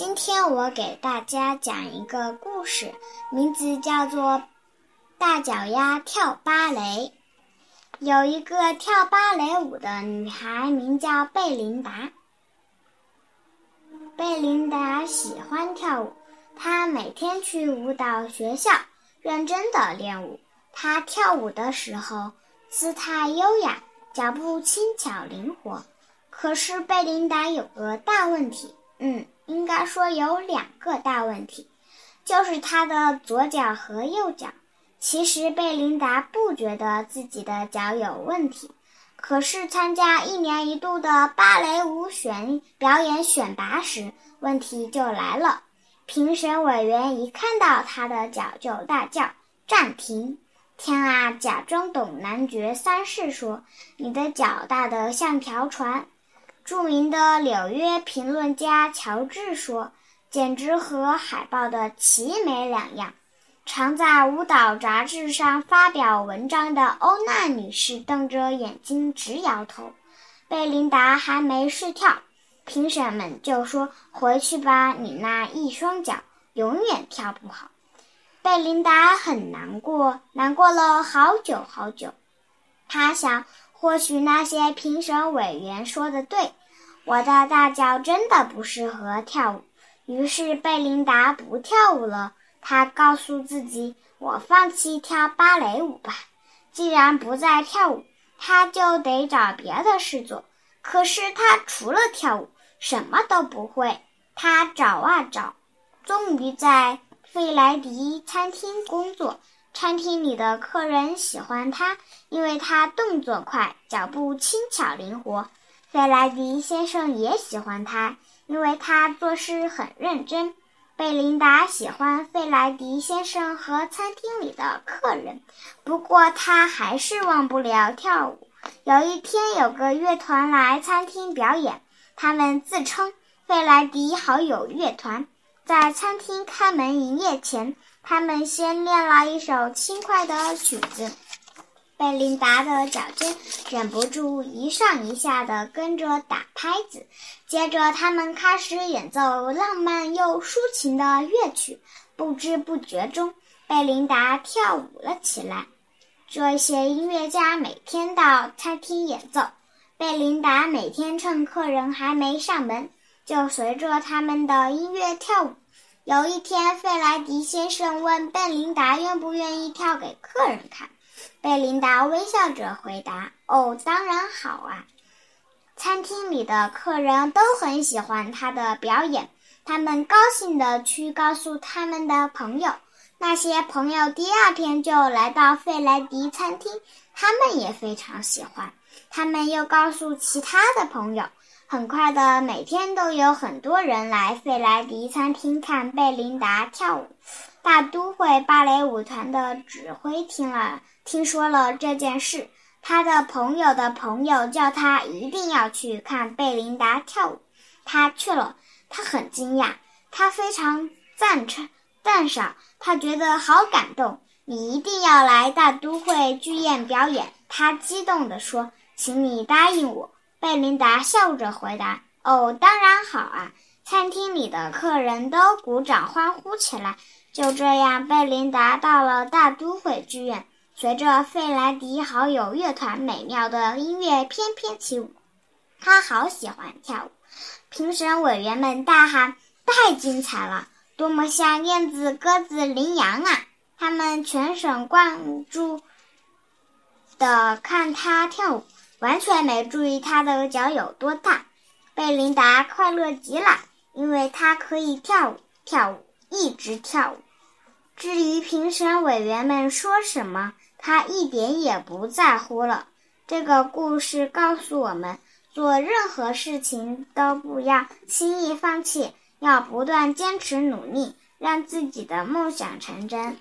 今天我给大家讲一个故事，名字叫做《大脚丫跳芭蕾》。有一个跳芭蕾舞的女孩，名叫贝琳达。贝琳达喜欢跳舞，她每天去舞蹈学校认真的练舞。她跳舞的时候姿态优雅，脚步轻巧灵活。可是贝琳达有个大问题，嗯。应该说有两个大问题，就是他的左脚和右脚。其实贝琳达不觉得自己的脚有问题，可是参加一年一度的芭蕾舞选表演选拔时，问题就来了。评审委员一看到他的脚就大叫：“暂停！”天啊！假装懂男爵三世说：“你的脚大得像条船。”著名的纽约评论家乔治说：“简直和海报的奇美两样。”常在舞蹈杂志上发表文章的欧娜女士瞪着眼睛直摇头。贝琳达还没试跳，评审们就说：“回去吧，你那一双脚永远跳不好。”贝琳达很难过，难过了好久好久。她想，或许那些评审委员说的对。我的大脚真的不适合跳舞，于是贝琳达不跳舞了。她告诉自己：“我放弃跳芭蕾舞吧。既然不再跳舞，她就得找别的事做。可是她除了跳舞什么都不会。她找啊找，终于在费莱迪餐厅工作。餐厅里的客人喜欢她，因为她动作快，脚步轻巧灵活。”费莱迪先生也喜欢他，因为他做事很认真。贝琳达喜欢费莱迪先生和餐厅里的客人，不过他还是忘不了跳舞。有一天，有个乐团来餐厅表演，他们自称“费莱迪好友乐团”。在餐厅开门营业前，他们先练了一首轻快的曲子。贝琳达的脚尖忍不住一上一下地跟着打拍子，接着他们开始演奏浪漫又抒情的乐曲。不知不觉中，贝琳达跳舞了起来。这些音乐家每天到餐厅演奏，贝琳达每天趁客人还没上门，就随着他们的音乐跳舞。有一天，费莱迪先生问贝琳达愿不愿意跳给客人看。贝琳达微笑着回答：“哦，当然好啊！”餐厅里的客人都很喜欢他的表演，他们高兴地去告诉他们的朋友。那些朋友第二天就来到费莱迪餐厅，他们也非常喜欢。他们又告诉其他的朋友。很快的，每天都有很多人来费莱迪餐厅看贝琳达跳舞。大都会芭蕾舞团的指挥听了。听说了这件事，他的朋友的朋友叫他一定要去看贝琳达跳舞。他去了，他很惊讶，他非常赞成赞赏，他觉得好感动。你一定要来大都会剧院表演，他激动地说：“请你答应我。”贝琳达笑着回答：“哦，当然好啊！”餐厅里的客人都鼓掌欢呼起来。就这样，贝琳达到了大都会剧院。随着费莱迪好友乐团美妙的音乐翩翩起舞，他好喜欢跳舞。评审委员们大喊：“太精彩了！多么像燕子、鸽子、羚羊啊！”他们全神贯注地看他跳舞，完全没注意他的脚有多大。贝琳达快乐极了，因为她可以跳舞，跳舞，一直跳舞。至于评审委员们说什么，他一点也不在乎了。这个故事告诉我们，做任何事情都不要轻易放弃，要不断坚持努力，让自己的梦想成真。